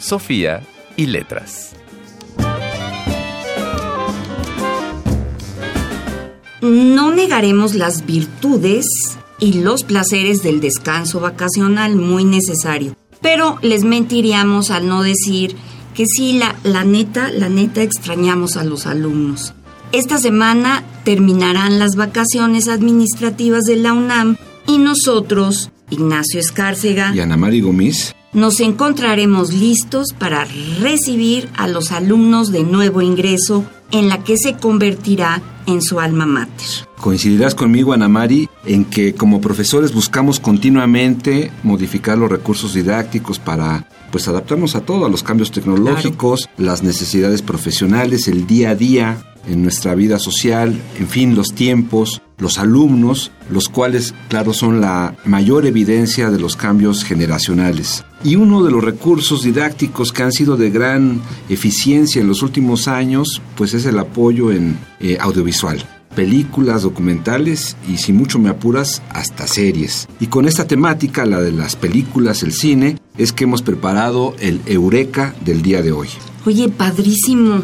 Sofía y letras. No negaremos las virtudes y los placeres del descanso vacacional muy necesario, pero les mentiríamos al no decir que sí, la, la neta, la neta extrañamos a los alumnos. Esta semana terminarán las vacaciones administrativas de la UNAM y nosotros Ignacio Escárcega y Ana Mari Gómez, nos encontraremos listos para recibir a los alumnos de nuevo ingreso en la que se convertirá en su alma mater. Coincidirás conmigo, Ana Mari, en que como profesores buscamos continuamente modificar los recursos didácticos para pues adaptarnos a todo, a los cambios tecnológicos, las necesidades profesionales, el día a día en nuestra vida social, en fin, los tiempos, los alumnos, los cuales, claro, son la mayor evidencia de los cambios generacionales. Y uno de los recursos didácticos que han sido de gran eficiencia en los últimos años, pues es el apoyo en eh, audiovisual películas, documentales y si mucho me apuras, hasta series. Y con esta temática, la de las películas, el cine, es que hemos preparado el Eureka del día de hoy. Oye, padrísimo.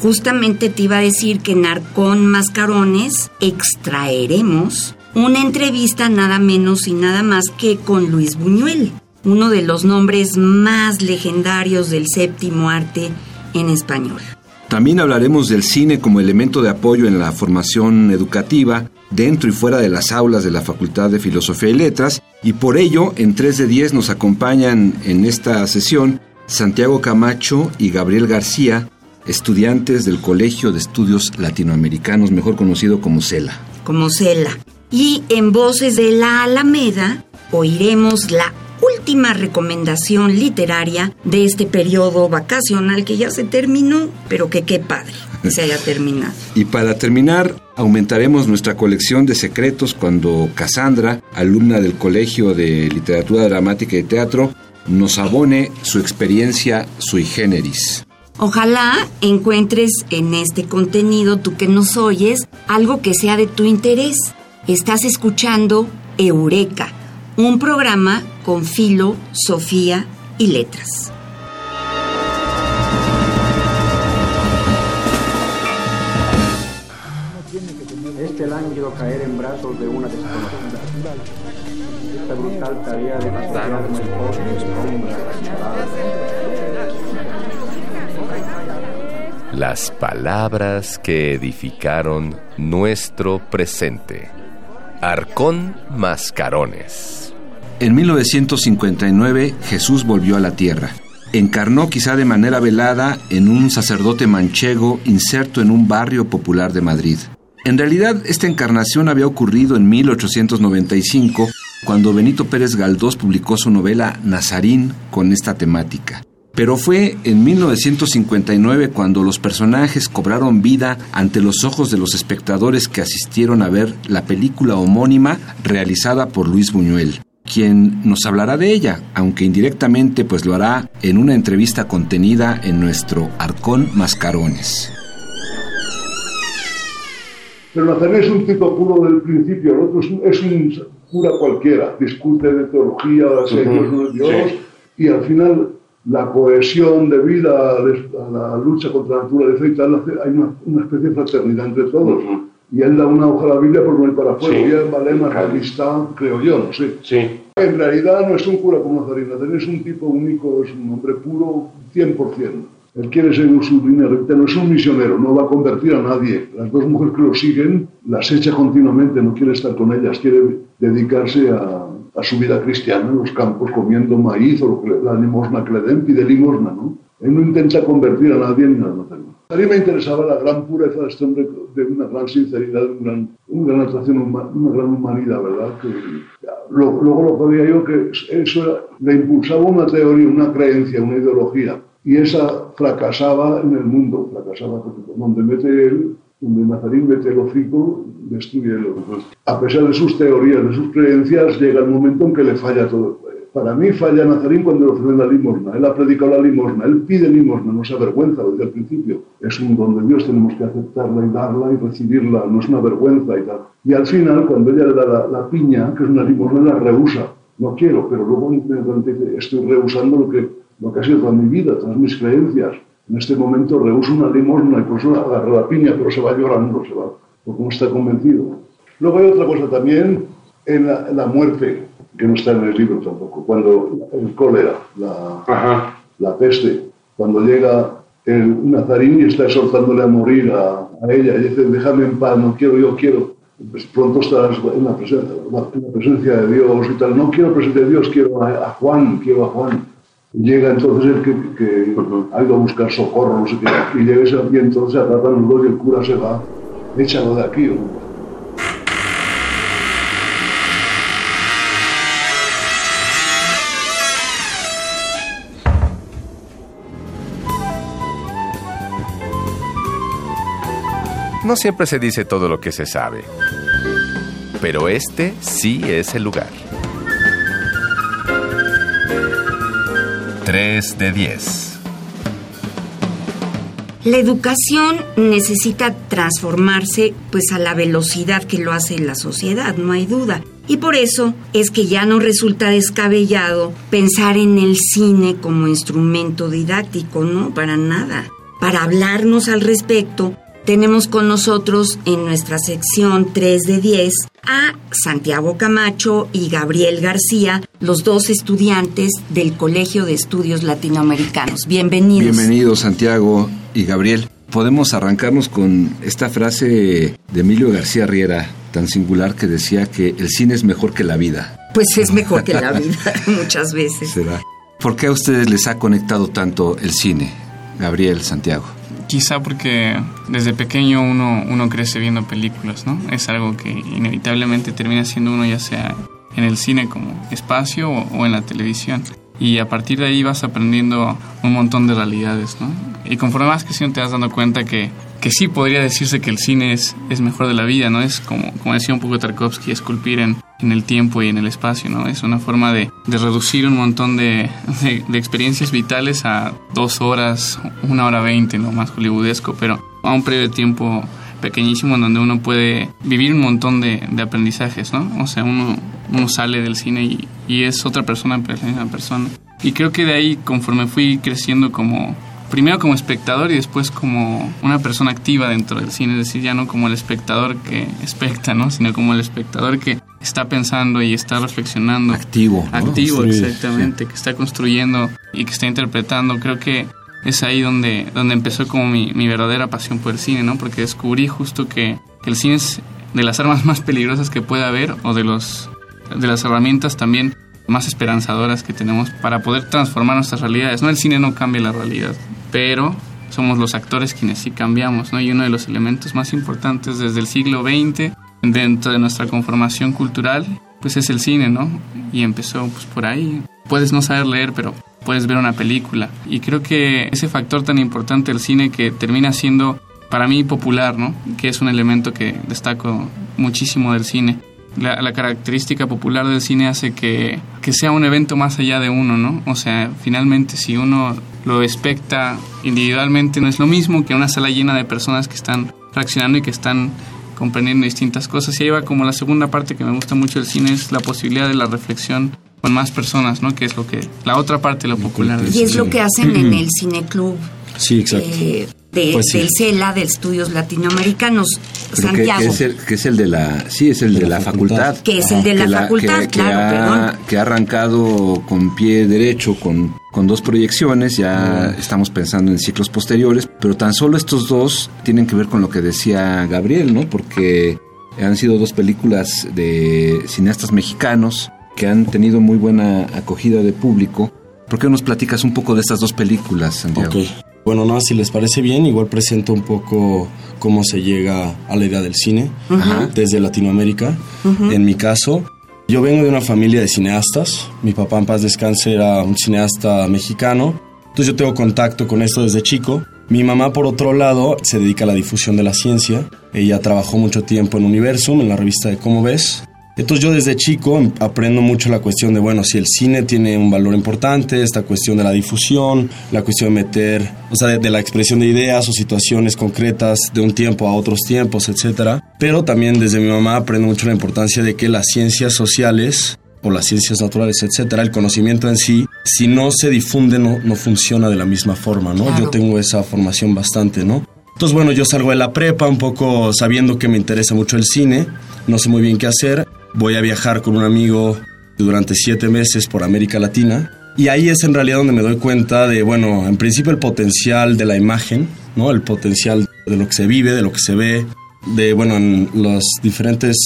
Justamente te iba a decir que en Arcón Mascarones extraeremos una entrevista nada menos y nada más que con Luis Buñuel, uno de los nombres más legendarios del séptimo arte en español. También hablaremos del cine como elemento de apoyo en la formación educativa dentro y fuera de las aulas de la Facultad de Filosofía y Letras y por ello en 3 de 10 nos acompañan en esta sesión Santiago Camacho y Gabriel García, estudiantes del Colegio de Estudios Latinoamericanos, mejor conocido como CELA. Como CELA. Y en Voces de la Alameda oiremos la última recomendación literaria de este periodo vacacional que ya se terminó, pero que qué padre se haya terminado. Y para terminar, aumentaremos nuestra colección de secretos cuando Cassandra, alumna del Colegio de Literatura Dramática y Teatro, nos abone su experiencia sui generis. Ojalá encuentres en este contenido, tú que nos oyes, algo que sea de tu interés. Estás escuchando Eureka, un programa con filo, Sofía y letras. Este lánguido caer en brazos de una desconocida. Esta brutal tarea de Las palabras que edificaron nuestro presente. Arcón Mascarones. En 1959 Jesús volvió a la tierra. Encarnó quizá de manera velada en un sacerdote manchego inserto en un barrio popular de Madrid. En realidad, esta encarnación había ocurrido en 1895, cuando Benito Pérez Galdós publicó su novela Nazarín con esta temática. Pero fue en 1959 cuando los personajes cobraron vida ante los ojos de los espectadores que asistieron a ver la película homónima realizada por Luis Buñuel, quien nos hablará de ella, aunque indirectamente pues lo hará en una entrevista contenida en nuestro Arcón Mascarones. Pero Nazaret es un tipo puro del principio, el otro es un, cura cualquiera, discute de teología, de Dios, Dios, y al final la cohesión de vida, a la lucha contra la naturaleza y tal, hay una, especie de fraternidad entre todos. Y él da una hoja a la Biblia por no ir para afuera. Y él vale más amistad, creo yo, no sé. Sí. En realidad no es un cura como. Nazarín es un tipo único, es un hombre puro 100%. Él quiere ser un sublinero, no es un misionero, no va a convertir a nadie. Las dos mujeres que lo siguen las echa continuamente, no quiere estar con ellas, quiere dedicarse a, a su vida cristiana en los campos comiendo maíz o lo que, la limosna que le den, pide limosna, ¿no? Él no intenta convertir a nadie en nada. A mí me interesaba la gran pureza de este hombre, de una gran sinceridad, de una gran, atracción, una gran humanidad, ¿verdad? Que luego lo que yo que eso le impulsaba una teoría, una creencia, una ideología, y esa fracasaba en el mundo, fracasaba porque donde mete él, donde Nazarín mete el hocico, destruye el otro. A pesar de sus teorías, de sus creencias, llega el momento en que le falla todo. Para mí falla Nazarín cuando le ofrece la limosna. Él ha predicado la limosna, él pide limosna, no se avergüenza desde el principio. Es un don de Dios, tenemos que aceptarla y darla y recibirla, no es una vergüenza y tal. Y al final, cuando ella le da la, piña, que es una limosna, la rehúsa. No quiero, pero luego dice, estoy rehusando lo que, lo que ha sido toda mi vida, todas mis creencias. En este momento rehuso una limosna y por eso agarra la piña, pero se va llorando, se va, porque no está convencido. Luego hay otra cosa también, en la muerte que no está en el libro tampoco, cuando el cólera, la, la peste, cuando llega el nazarín y está exhortándole a morir a, ella, y dice, déjame en paz, no quiero, yo quiero, pues pronto estás en la, presencia, en la presencia de Dios y tal, no quiero presencia de Dios, quiero a, Juan, quiero a Juan. Llega entonces el que, que ha ido a buscar socorro, no sé qué, y llega ese, y entonces se atratan los dos y el cura se va, échalo de aquí. No siempre se dice todo lo que se sabe, pero este sí es el lugar. 3 de 10. La educación necesita transformarse pues a la velocidad que lo hace la sociedad, no hay duda. Y por eso es que ya no resulta descabellado pensar en el cine como instrumento didáctico, no, para nada. Para hablarnos al respecto, tenemos con nosotros en nuestra sección 3 de 10 a Santiago Camacho y Gabriel García, los dos estudiantes del Colegio de Estudios Latinoamericanos. Bienvenidos. Bienvenidos Santiago y Gabriel. Podemos arrancarnos con esta frase de Emilio García Riera, tan singular que decía que el cine es mejor que la vida. Pues es mejor que la vida, muchas veces. ¿Será? ¿Por qué a ustedes les ha conectado tanto el cine, Gabriel, Santiago? Quizá porque desde pequeño uno, uno crece viendo películas, ¿no? Es algo que inevitablemente termina siendo uno ya sea en el cine como espacio o, en la televisión. Y a partir de ahí vas aprendiendo un montón de realidades, ¿no? Y conforme que sí te vas dando cuenta que que sí podría decirse que el cine es, es mejor de la vida, ¿no? Es como, como decía un poco Tarkovsky, esculpir en, en el tiempo y en el espacio, ¿no? Es una forma de, de reducir un montón de, de, experiencias vitales a dos horas, una hora veinte, ¿no? Más hollywoodesco, pero a un periodo de tiempo pequeñísimo en donde uno puede vivir un montón de, de aprendizajes, ¿no? O sea, uno, uno sale del cine y, y es otra persona, pero es la misma persona. Y creo que de ahí, conforme fui creciendo como primero como espectador y después como una persona activa dentro del cine, es decir, ya no como el espectador que especta, ¿no? Sino como el espectador que está pensando y está reflexionando. Activo. Activo, exactamente, que está construyendo y que está interpretando. Creo que es ahí donde, donde empezó como mi, mi verdadera pasión por el cine, ¿no? Porque descubrí justo que, que el cine es de las armas más peligrosas que puede haber o de, los, de las herramientas también más esperanzadoras que tenemos para poder transformar nuestras realidades. No, el cine no cambia la realidad, pero somos los actores quienes sí cambiamos, ¿no? Y uno de los elementos más importantes desde el siglo XX dentro de nuestra conformación cultural, pues es el cine, ¿no? Y empezó pues por ahí. Puedes no saber leer, pero puedes ver una película. Y creo que ese factor tan importante del cine que termina siendo para mí popular, ¿no? Que es un elemento que destaco muchísimo del cine la, característica popular del cine hace que, que, sea un evento más allá de uno, ¿no? O sea, finalmente si uno lo expecta individualmente no es lo mismo que una sala llena de personas que están reaccionando y que están comprendiendo distintas cosas. Y ahí va como la segunda parte que me gusta mucho del cine es la posibilidad de la reflexión con más personas, ¿no? Que es lo que la otra parte de lo popular. Y es lo que hacen en el cineclub. Sí, exacto. Eh, de, pues del CELA, de Estudios Latinoamericanos, Santiago. Que, es el, que es el de la, sí, es el de, la, facultad. Que es el de la, facultad, claro, ha, perdón. Que ha arrancado con pie derecho, con, con dos proyecciones, ya mm. estamos pensando en ciclos posteriores, pero tan solo estos dos tienen que ver con lo que decía Gabriel, ¿no? Porque han sido dos películas de cineastas mexicanos que han tenido muy buena acogida de público. ¿Por qué nos platicas un poco de estas dos películas, Santiago? Bueno, no, si les parece bien, igual presento un poco cómo se llega a la idea del cine desde Latinoamérica. En mi caso, Yo vengo de una familia de cineastas. Mi papá en paz descanse era un cineasta mexicano. Entonces yo tengo contacto con esto desde chico. Mi mamá, por otro lado, se dedica a la difusión de la ciencia. Ella trabajó mucho tiempo en Universum, en la revista de Cómo ves. Entonces yo desde chico aprendo mucho la cuestión de, bueno, si el cine tiene un valor importante, esta cuestión de la difusión, la cuestión de meter, o sea, de, la expresión de ideas o situaciones concretas de un tiempo a otros tiempos, etc. Pero también desde mi mamá aprendo mucho la importancia de que las ciencias sociales o las ciencias naturales, etcétera, el conocimiento en sí, si no se difunde, no, no funciona de la misma forma, ¿no? Yo tengo esa formación bastante, ¿no? Entonces, bueno, yo salgo de la prepa un poco sabiendo que me interesa mucho el cine, no sé muy bien qué hacer, voy a viajar con un amigo durante siete meses por América Latina. Y ahí es en realidad donde me doy cuenta de, bueno, en principio el potencial de la imagen, ¿no? El potencial de lo que se vive, de lo que se ve, de, bueno, en las diferentes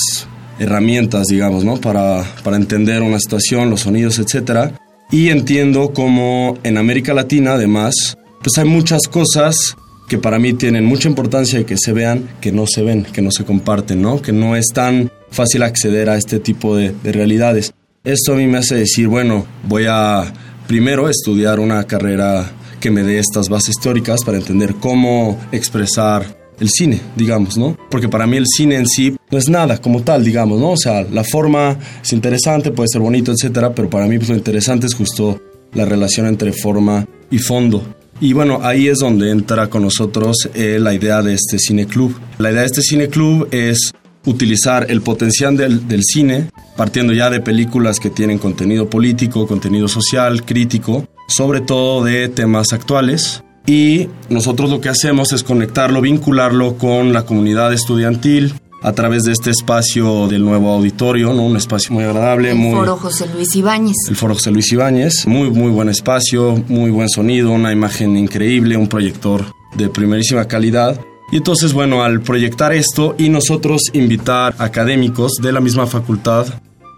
herramientas, digamos, ¿no? Para, para entender una situación, los sonidos, etc. Y entiendo como en América Latina, además, pues hay muchas cosas que para mí tienen mucha importancia y que se vean, que no se ven, que no se comparten, ¿no? Que no es tan fácil acceder a este tipo de, realidades. Esto a mí me hace decir, bueno, voy a primero estudiar una carrera que me dé estas bases teóricas para entender cómo expresar el cine, digamos, ¿no? Porque para mí el cine en sí no es nada como tal, digamos, ¿no? O sea, la forma es interesante, puede ser bonito, etcétera, pero para mí pues, lo interesante es justo la relación entre forma y fondo. Y bueno, ahí es donde entra con nosotros eh, la idea de este cine club. La idea de este cine club es utilizar el potencial del, del, cine, partiendo ya de películas que tienen contenido político, contenido social, crítico, sobre todo de temas actuales. Y nosotros lo que hacemos es conectarlo, vincularlo con la comunidad estudiantil, a través de este espacio del nuevo auditorio, ¿no? Un espacio muy agradable. El muy, Foro José Luis Ibáñez. El Foro José Luis Ibáñez. Muy, muy buen espacio, muy buen sonido, una imagen increíble, un proyector de primerísima calidad. Y entonces, bueno, al proyectar esto y nosotros invitar académicos de la misma facultad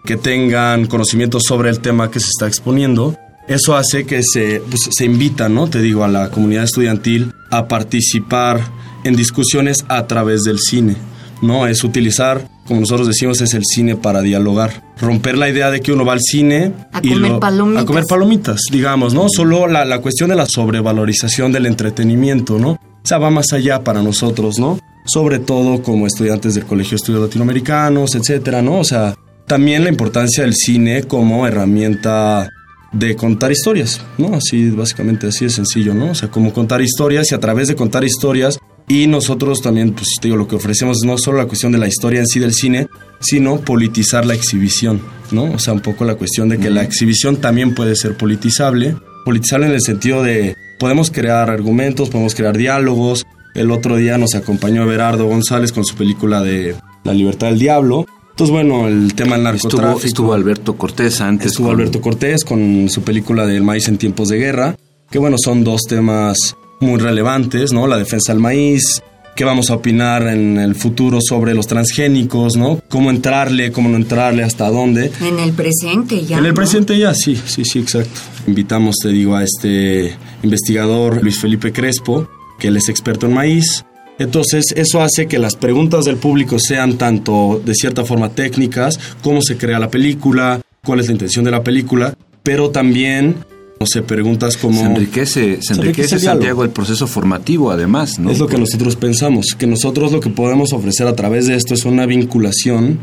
que tengan conocimiento sobre el tema que se está exponiendo, eso hace que se, pues, se invita, ¿no? Te digo, a la comunidad estudiantil a participar en discusiones a través del cine. ¿No? Es utilizar, como nosotros decimos, es el cine para dialogar. Romper la idea de que uno va al cine a y comer palomitas. A comer palomitas, digamos, ¿no? Solo la, la cuestión de la sobrevalorización del entretenimiento, ¿no? O sea, va más allá para nosotros, ¿no? Sobre todo como estudiantes del Colegio de Estudios Latinoamericanos, etcétera, ¿no? O sea, también la importancia del cine como herramienta de contar historias, ¿no? Así, básicamente así es sencillo, ¿no? O sea, como contar historias y a través de contar historias y nosotros también, pues te digo, lo que ofrecemos es no solo la cuestión de la historia en sí del cine, sino politizar la exhibición, ¿no? O sea, un poco la cuestión de que la exhibición también puede ser politizable. Politizable en el sentido de, podemos crear argumentos, podemos crear diálogos. El otro día nos acompañó Berardo González con su película de La libertad del diablo. Entonces, bueno, el tema del narcotráfico. Estuvo, Alberto Cortés antes. Estuvo Alberto Cortés con su película del maíz en tiempos de guerra, que bueno, son dos temas muy relevantes, ¿no? La defensa del maíz, qué vamos a opinar en el futuro sobre los transgénicos, ¿no? Cómo entrarle, cómo no entrarle, hasta dónde. En el presente ya. En el presente ya, sí, sí, sí, exacto. Invitamos, te digo, a este investigador Luis Felipe Crespo, que él es experto en maíz. Entonces, eso hace que las preguntas del público sean tanto de cierta forma técnicas, cómo se crea la película, cuál es la intención de la película, pero también no sé, preguntas como... Se enriquece, se, enriquece, Santiago el proceso formativo, además, ¿no? Es lo que nosotros pensamos, que nosotros lo que podemos ofrecer a través de esto es una vinculación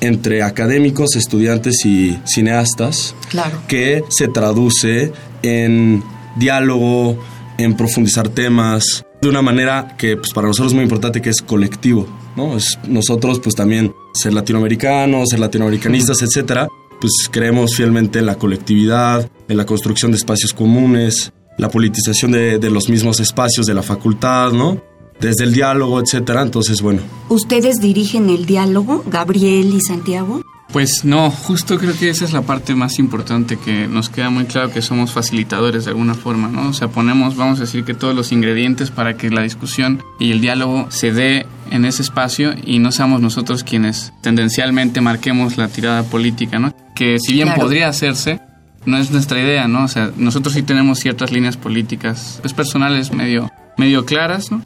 entre académicos, estudiantes y cineastas, claro. que se traduce en diálogo, en profundizar temas, de una manera que pues, para nosotros es muy importante, que es colectivo, ¿no? Es nosotros, pues también ser latinoamericanos, ser latinoamericanistas, etcétera, pues creemos fielmente en la colectividad, en la construcción de espacios comunes, la politización de, de los mismos espacios de la facultad, ¿no? Desde el diálogo, etcétera. Entonces, bueno. ¿Ustedes dirigen el diálogo, Gabriel y Santiago? Pues no, justo creo que esa es la parte más importante que nos queda muy claro que somos facilitadores de alguna forma, ¿no? O sea, ponemos, vamos a decir que todos los ingredientes para que la discusión y el diálogo se dé en ese espacio y no seamos nosotros quienes tendencialmente marquemos la tirada política, ¿no? Que si bien podría hacerse, no es nuestra idea, ¿no? O sea, nosotros sí tenemos ciertas líneas políticas, pues personales medio, medio claras, ¿no?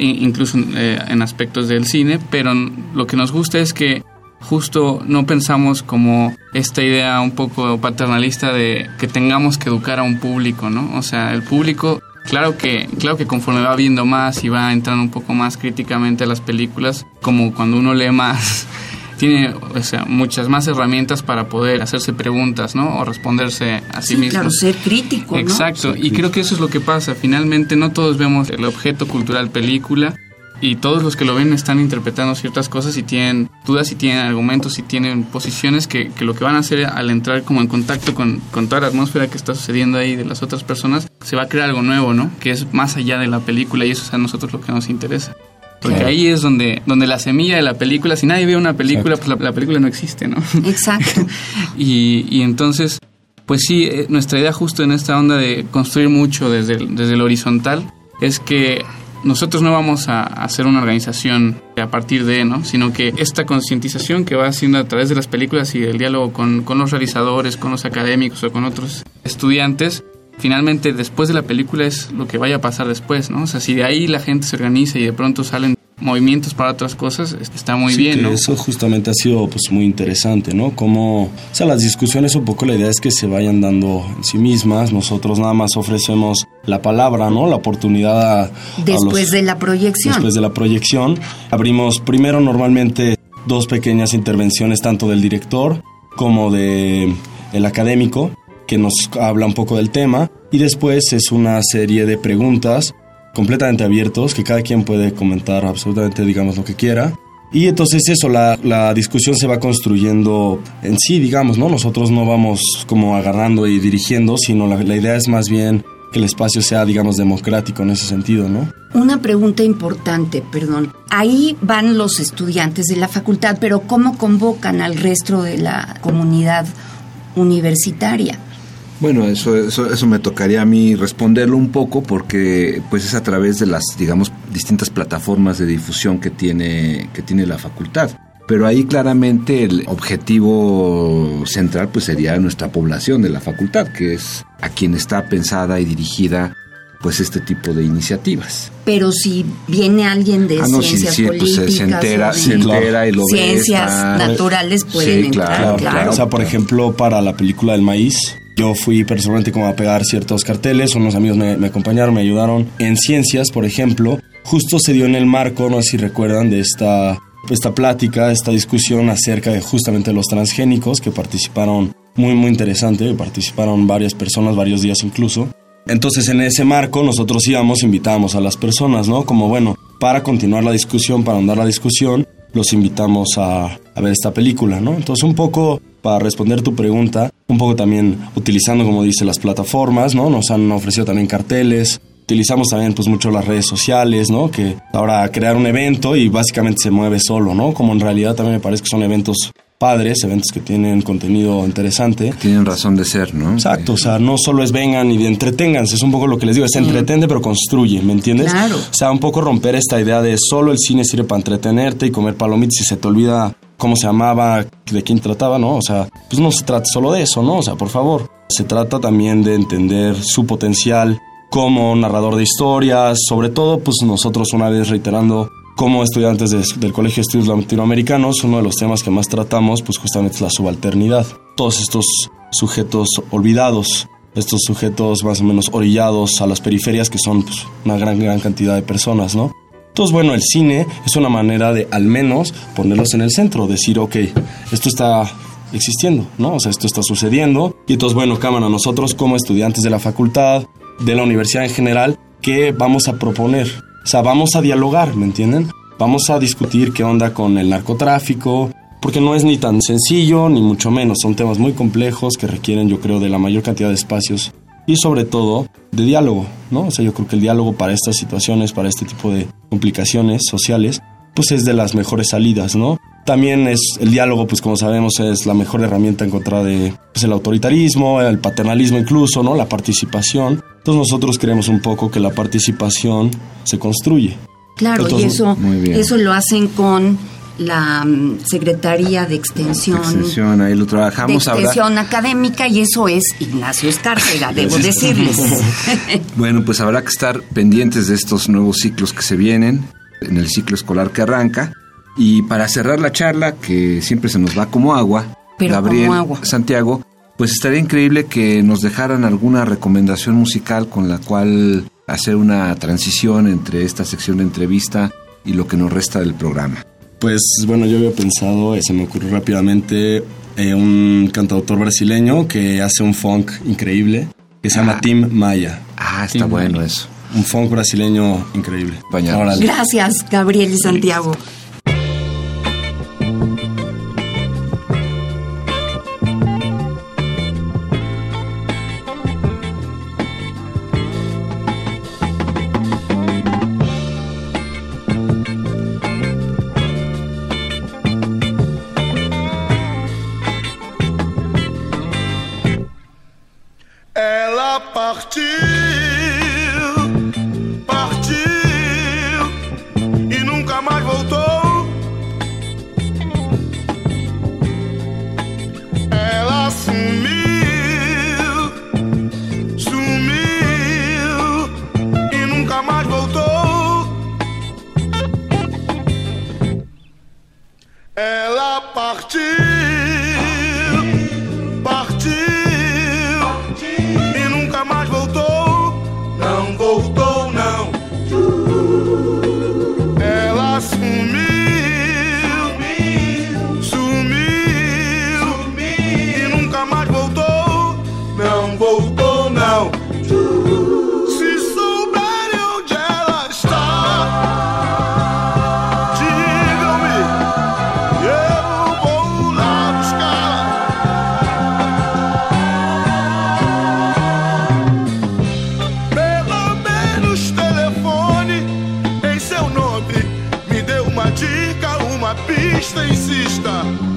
incluso eh, en aspectos del cine, pero lo que nos gusta es que justo no pensamos como esta idea un poco paternalista de que tengamos que educar a un público, ¿no? O sea, el público Claro que, claro que conforme va viendo más y va entrando un poco más críticamente a las películas, como cuando uno lee más, tiene o sea, muchas más herramientas para poder hacerse preguntas, ¿no? O responderse a sí, mismo. Claro, ser crítico. ¿no? Exacto, y creo que eso es lo que pasa. Finalmente no todos vemos el objeto cultural película y todos los que lo ven están interpretando ciertas cosas y tienen dudas y tienen argumentos y tienen posiciones que, que lo que van a hacer al entrar como en contacto con, con, toda la atmósfera que está sucediendo ahí de las otras personas, se va a crear algo nuevo, ¿no? Que es más allá de la película y eso es a nosotros lo que nos interesa. Porque claro. ahí es donde, donde la semilla de la película, si nadie ve una película, Exacto. pues la, la, película no existe, ¿no? Exacto. y, y entonces, pues sí, eh, nuestra idea justo en esta onda de construir mucho desde el, desde el horizontal es que nosotros no vamos a hacer una organización a partir de, ¿no? Sino que esta concientización que va haciendo a través de las películas y el diálogo con, con, los realizadores, con los académicos o con otros estudiantes, finalmente después de la película es lo que vaya a pasar después, ¿no? O sea, si de ahí la gente se organiza y de pronto salen movimientos para otras cosas, está muy sí, bien, ¿no? Eso justamente ha sido pues muy interesante, ¿no? Como, o sea, las discusiones un poco la idea es que se vayan dando en sí mismas, nosotros nada más ofrecemos la palabra, ¿no? La oportunidad a, después a los, de la proyección. Después de la proyección, abrimos primero normalmente dos pequeñas intervenciones tanto del director como de el académico que nos habla un poco del tema y después es una serie de preguntas completamente abiertos, que cada quien puede comentar absolutamente, digamos, lo que quiera. Y entonces eso, la, la, discusión se va construyendo en sí, digamos, ¿no? Nosotros no vamos como agarrando y dirigiendo, sino la, la idea es más bien que el espacio sea, digamos, democrático en ese sentido, ¿no? Una pregunta importante, perdón. Ahí van los estudiantes de la facultad, pero ¿cómo convocan al resto de la comunidad universitaria? Bueno, eso, eso, eso me tocaría a mí responderlo un poco porque pues es a través de las, digamos, distintas plataformas de difusión que tiene, que tiene la facultad. Pero ahí claramente el objetivo central pues sería nuestra población de la facultad, que es a quien está pensada y dirigida pues este tipo de iniciativas. Pero si viene alguien de ah, no, ciencias sí, sí, políticas, pues se entera, se entera y lo ciencias ve, naturales pueden Sí, entrar, claro, claro. claro. O sea, por ejemplo, para la película del maíz, yo fui personalmente como a pegar ciertos carteles, unos amigos me, acompañaron, me ayudaron. En ciencias, por ejemplo, justo se dio en el marco, no sé si recuerdan, de esta, esta plática, esta discusión acerca de justamente los transgénicos que participaron, muy, muy interesante, participaron varias personas, varios días incluso. Entonces, en ese marco, nosotros íbamos, invitábamos a las personas, ¿no? Como, bueno, para continuar la discusión, para ahondar la discusión, los invitamos a, a ver esta película, ¿no? Entonces, un poco para responder tu pregunta, un poco también utilizando, como dice, las plataformas, ¿no? Nos han ofrecido también carteles, utilizamos también pues mucho las redes sociales, ¿no? Que ahora crear un evento y básicamente se mueve solo, ¿no? Como en realidad también me parece que son eventos padres, eventos que tienen contenido interesante. Tienen razón de ser, ¿no? Exacto, o sea, no solo es vengan y entreténganse, es un poco lo que les digo, es entretente pero construye, ¿me entiendes? Claro. O sea, un poco romper esta idea de solo el cine sirve para entretenerte y comer palomitas y se te olvida cómo se llamaba, de quién trataba, ¿no? O sea, pues no se trata solo de eso, ¿no? O sea, por favor, se trata también de entender su potencial como narrador de historias, sobre todo, pues nosotros una vez reiterando como estudiantes de, del Colegio de Estudios Latinoamericanos, uno de los temas que más tratamos, pues justamente es la subalternidad. Todos estos sujetos olvidados, estos sujetos más o menos orillados a las periferias, que son pues, una gran, gran cantidad de personas, ¿no? Entonces, bueno, el cine es una manera de al menos ponerlos en el centro, decir, ok, esto está existiendo, ¿no? O sea, esto está sucediendo. Y entonces, bueno, cámara, nosotros como estudiantes de la facultad, de la universidad en general, ¿qué vamos a proponer? O sea, vamos a dialogar, ¿me entienden? Vamos a discutir qué onda con el narcotráfico, porque no es ni tan sencillo, ni mucho menos. Son temas muy complejos que requieren, yo creo, de la mayor cantidad de espacios y sobre todo de diálogo, ¿no? O sea, yo creo que el diálogo para estas situaciones, para este tipo de complicaciones sociales, pues es de las mejores salidas, ¿no? También es el diálogo, pues como sabemos, es la mejor herramienta en contra de pues, el autoritarismo, el paternalismo incluso, ¿no? La participación. Entonces nosotros creemos un poco que la participación se construye. Claro, Entonces, y eso, eso lo hacen con la mm, Secretaría de Extensión, Extensión, ahí lo de trabajamos. habrá- Extensión Académica y eso es Ignacio Escárcega, debo decirles. Bueno, pues habrá que estar pendientes de estos nuevos ciclos que se vienen, en el ciclo escolar que arranca. Y para cerrar la charla, que siempre se nos va como agua, Pero Gabriel como agua. Santiago, pues estaría increíble que nos dejaran alguna recomendación musical con la cual hacer una transición entre esta sección de entrevista y lo que nos resta del programa. Pues bueno, yo había pensado, eh, se me ocurrió rápidamente, eh, un cantautor brasileño que hace un funk increíble, que se llama Ah. Tim Maya. Ah, está Tim bueno Maya. eso. Un funk brasileño increíble. Gracias, Gabriel y Santiago. insista, insista.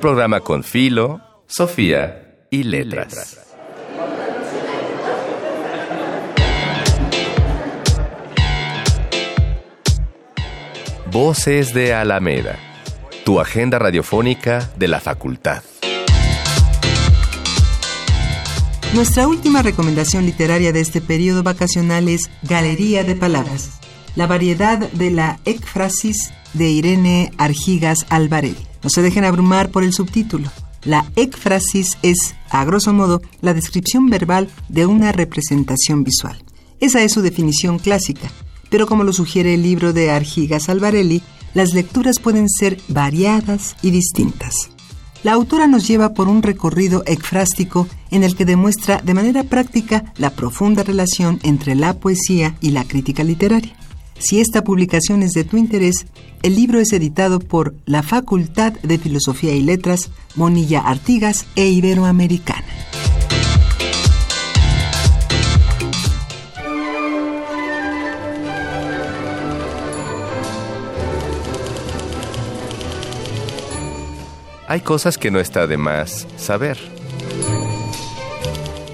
Programa con filo, Sofía y letras. Voces de Alameda, tu agenda radiofónica de la facultad. Nuestra última recomendación literaria de este periodo vacacional es Galería de Palabras, la variedad de la ecfrasis de Irene Argigas Alvarelli. No se dejen abrumar por el subtítulo. La ecfrasis es, a grosso modo, la descripción verbal de una representación visual. Esa es su definición clásica, pero como lo sugiere el libro de Argigas Alvarelli, las lecturas pueden ser variadas y distintas. La autora nos lleva por un recorrido ecfrástico en el que demuestra de manera práctica la profunda relación entre la poesía y la crítica literaria. Si esta publicación es de tu interés, el libro es editado por la Facultad de Filosofía y Letras, Monilla Artigas e Iberoamericana. Hay cosas que no está de más saber.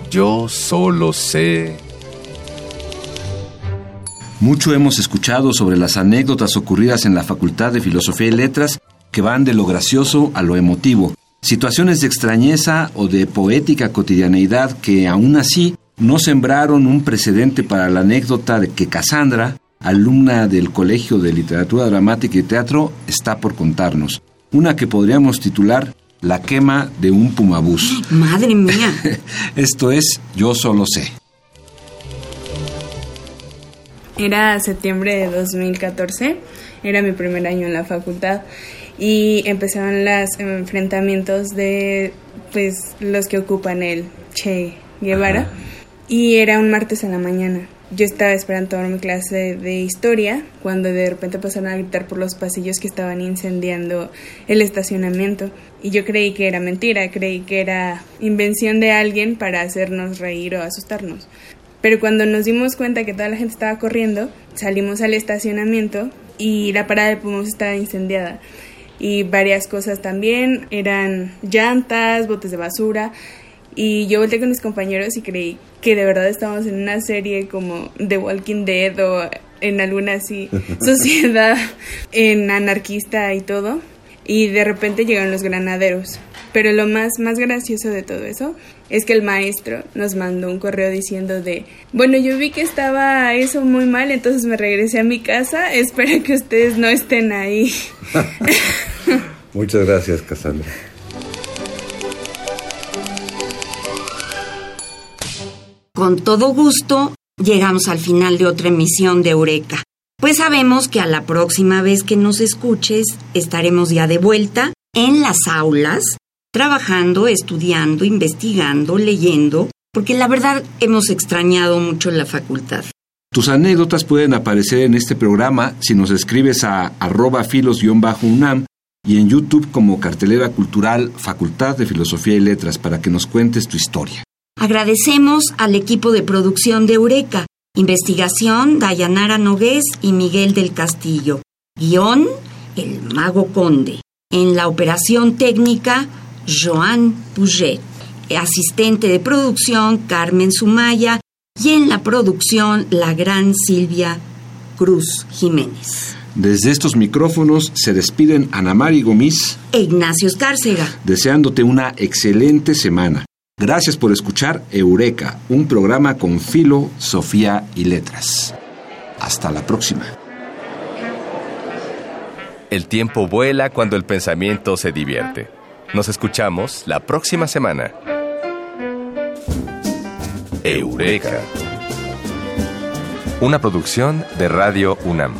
Yo solo sé Mucho hemos escuchado sobre las anécdotas ocurridas en la Facultad de Filosofía y Letras que van de lo gracioso a lo emotivo, situaciones de extrañeza o de poética cotidianeidad que aún así no sembraron un precedente para la anécdota de que Cassandra, alumna del Colegio de Literatura Dramática y Teatro, está por contarnos. Una que podríamos titular La quema de un pumabús. Madre mía. Esto es Yo solo sé. Era septiembre de 2014, era mi primer año en la facultad y empezaron los enfrentamientos de pues los que ocupan el Che Guevara y era un martes en la mañana. Yo estaba esperando tomar mi clase de historia cuando de repente pasaron a gritar por los pasillos que estaban incendiando el estacionamiento y yo creí que era mentira, creí que era invención de alguien para hacernos reír o asustarnos. Pero cuando nos dimos cuenta que toda la gente estaba corriendo, salimos al estacionamiento y la parada de Pumos estaba incendiada. Y varias cosas también, eran llantas, botes de basura. Y yo volteé con mis compañeros y creí que de verdad estábamos en una serie como The Walking Dead o en alguna así sociedad en anarquista y todo. Y de repente llegan los granaderos. Pero lo más, más gracioso de todo eso es que el maestro nos mandó un correo diciendo de, bueno, yo vi que estaba eso muy mal, entonces me regresé a mi casa, espero que ustedes no estén ahí. Muchas gracias, Cassandra. Con todo gusto, llegamos al final de otra emisión de Eureka. Pues sabemos que a la próxima vez que nos escuches estaremos ya de vuelta en las aulas, trabajando, estudiando, investigando, leyendo, porque la verdad hemos extrañado mucho la facultad. Tus anécdotas pueden aparecer en este programa si nos escribes a arroba filos-unam y en YouTube como cartelera cultural Facultad de Filosofía y Letras para que nos cuentes tu historia. Agradecemos al equipo de producción de Eureka, investigación Dayanara Nogués y Miguel del Castillo, guion El Mago Conde, en la operación técnica Joan Puget, asistente de producción Carmen Sumaya y en la producción la gran Silvia Cruz Jiménez. Desde estos micrófonos se despiden Ana Mari Gomis e Ignacio Escárcega, deseándote una excelente semana. Gracias por escuchar Eureka, un programa con filo, Sofía y letras. Hasta la próxima. El tiempo vuela cuando el pensamiento se divierte. Nos escuchamos la próxima semana. Eureka. Una producción de Radio UNAM.